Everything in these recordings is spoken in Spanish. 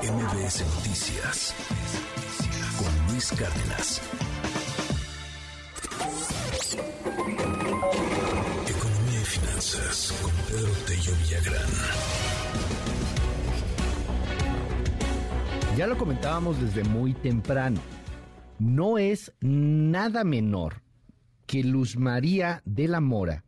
MBS Noticias con Luis Cárdenas. Economía y finanzas con Pedro Tello Villagrán. Ya lo comentábamos desde muy temprano. No es nada menor que Luz María de la Mora,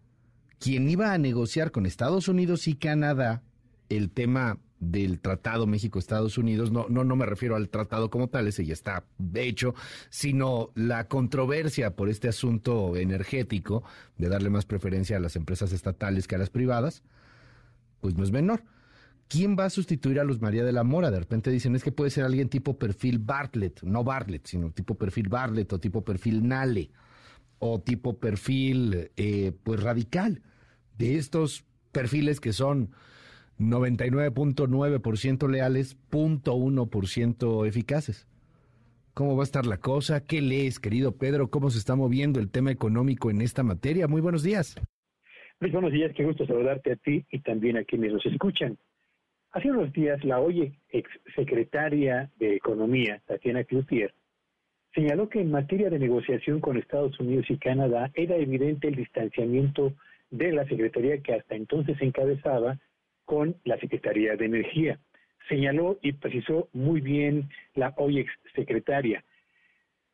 quien iba a negociar con Estados Unidos y Canadá el tema del Tratado México-Estados Unidos, no, no, no me refiero al tratado como tal, ese ya está hecho, sino la controversia por este asunto energético de darle más preferencia a las empresas estatales que a las privadas, pues no es menor. ¿Quién va a sustituir a Luz María de la Mora? De repente dicen, es que puede ser alguien tipo perfil Bartlett, no Bartlett, sino tipo perfil Bartlett o tipo perfil Nale o tipo perfil eh, pues radical. De estos perfiles que son 99.9% leales, 0.1% eficaces. ¿Cómo va a estar la cosa? ¿Qué lees, querido Pedro? ¿Cómo se está moviendo el tema económico en esta materia? Muy buenos días. Muy buenos días, qué gusto saludarte a ti y también a quienes nos escuchan. Hace unos días, la hoy ex secretaria de Economía, Tatiana Cloutier, señaló que en materia de negociación con Estados Unidos y Canadá era evidente el distanciamiento de la Secretaría que hasta entonces encabezaba con la Secretaría de Energía. Señaló y precisó muy bien la hoy ex secretaria.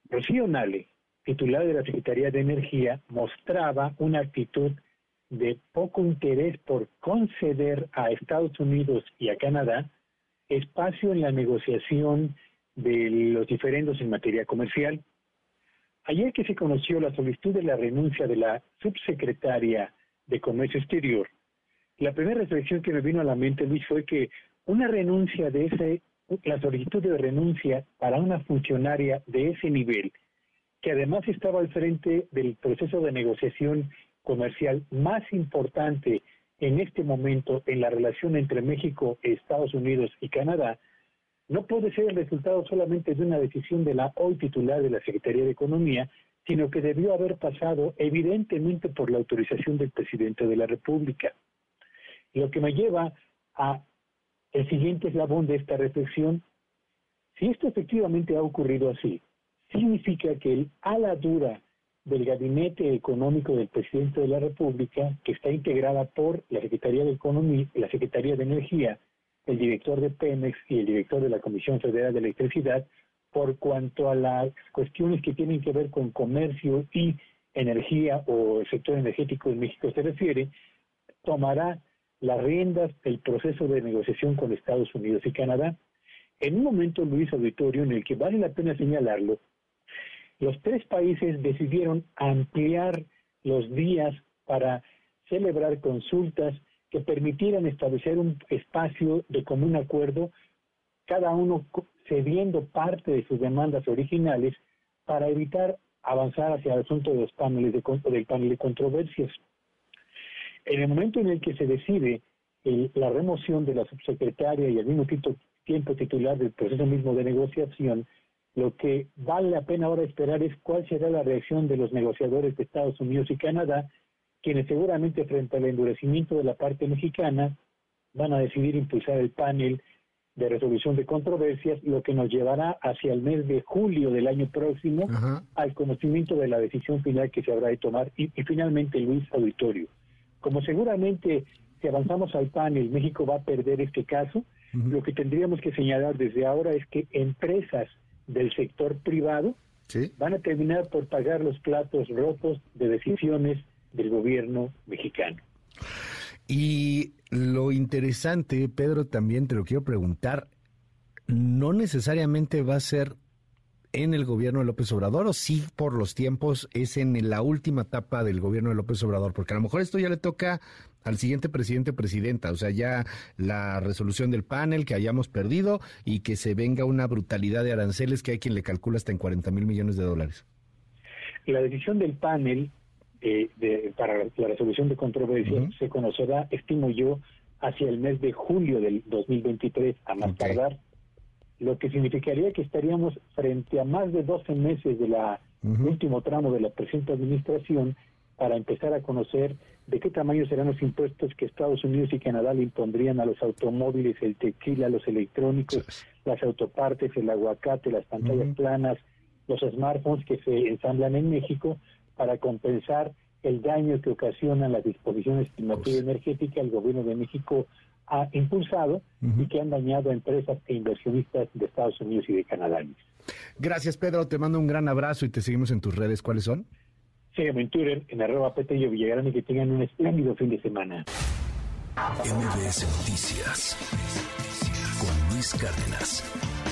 Rocío Nale, titular de la Secretaría de Energía, mostraba una actitud de poco interés por conceder a Estados Unidos y a Canadá espacio en la negociación de los diferendos en materia comercial. Ayer que se conoció la solicitud de la renuncia de la subsecretaria de Comercio Exterior, la primera reflexión que me vino a la mente, Luis, fue que una renuncia de ese, la solicitud de renuncia para una funcionaria de ese nivel, que además estaba al frente del proceso de negociación comercial más importante en este momento en la relación entre México, Estados Unidos y Canadá, no puede ser el resultado solamente de una decisión de la hoy titular de la Secretaría de Economía, sino que debió haber pasado evidentemente por la autorización del presidente de la República. Lo que me lleva a el siguiente eslabón de esta reflexión. Si esto efectivamente ha ocurrido así, significa que el ala dura del Gabinete Económico del Presidente de la República, que está integrada por la Secretaría de Economía, la Secretaría de Energía, el director de Pemex y el director de la Comisión Federal de Electricidad, por cuanto a las cuestiones que tienen que ver con comercio y energía o el sector energético en México se refiere, tomará las riendas del proceso de negociación con Estados Unidos y Canadá. En un momento, Luis Auditorio, en el que vale la pena señalarlo, los tres países decidieron ampliar los días para celebrar consultas que permitieran establecer un espacio de común acuerdo, cada uno cediendo parte de sus demandas originales para evitar avanzar hacia el asunto de los paneles de, del panel de controversias. En el momento en el que se decide la remoción de la subsecretaria y al mismo tiempo titular del proceso mismo de negociación, lo que vale la pena ahora esperar es cuál será la reacción de los negociadores de Estados Unidos y Canadá, quienes seguramente frente al endurecimiento de la parte mexicana van a decidir impulsar el panel de resolución de controversias, lo que nos llevará hacia el mes de julio del año próximo al conocimiento de la decisión final que se habrá de tomar. Y, y finalmente, Luis Auditorio, como seguramente si avanzamos al panel, México va a perder este caso, lo que tendríamos que señalar desde ahora es que empresas del sector privado van a terminar por pagar los platos rotos de decisiones del gobierno mexicano. Y lo interesante, Pedro, también te lo quiero preguntar, no necesariamente va a ser en el gobierno de López Obrador o sí por los tiempos es en la última etapa del gobierno de López Obrador? Porque a lo mejor esto ya le toca al siguiente presidente presidenta, o sea, ya la resolución del panel que hayamos perdido y que se venga una brutalidad de aranceles que hay quien le calcula hasta en 40 mil millones de dólares. La decisión del panel eh, de, para la resolución de controversia se conocerá, estimo yo, hacia el mes de julio del 2023 a más tardar lo que significaría que estaríamos frente a más de 12 meses de la último tramo de la presente administración para empezar a conocer de qué tamaño serán los impuestos que Estados Unidos y Canadá le impondrían a los automóviles, el tequila, los electrónicos, las autopartes, el aguacate, las pantallas planas, los smartphones que se ensamblan en México para compensar el daño que ocasionan las disposiciones en materia energética el gobierno de México ha impulsado y que han dañado a empresas e inversionistas de Estados Unidos y de Canadá. Gracias, Pedro. Te mando un gran abrazo y te seguimos en tus redes. ¿Cuáles son? Sígueme en Twitter, en arroba Petello Villagrán y que tengan un espléndido fin de semana. MBS Noticias con Luis Cárdenas.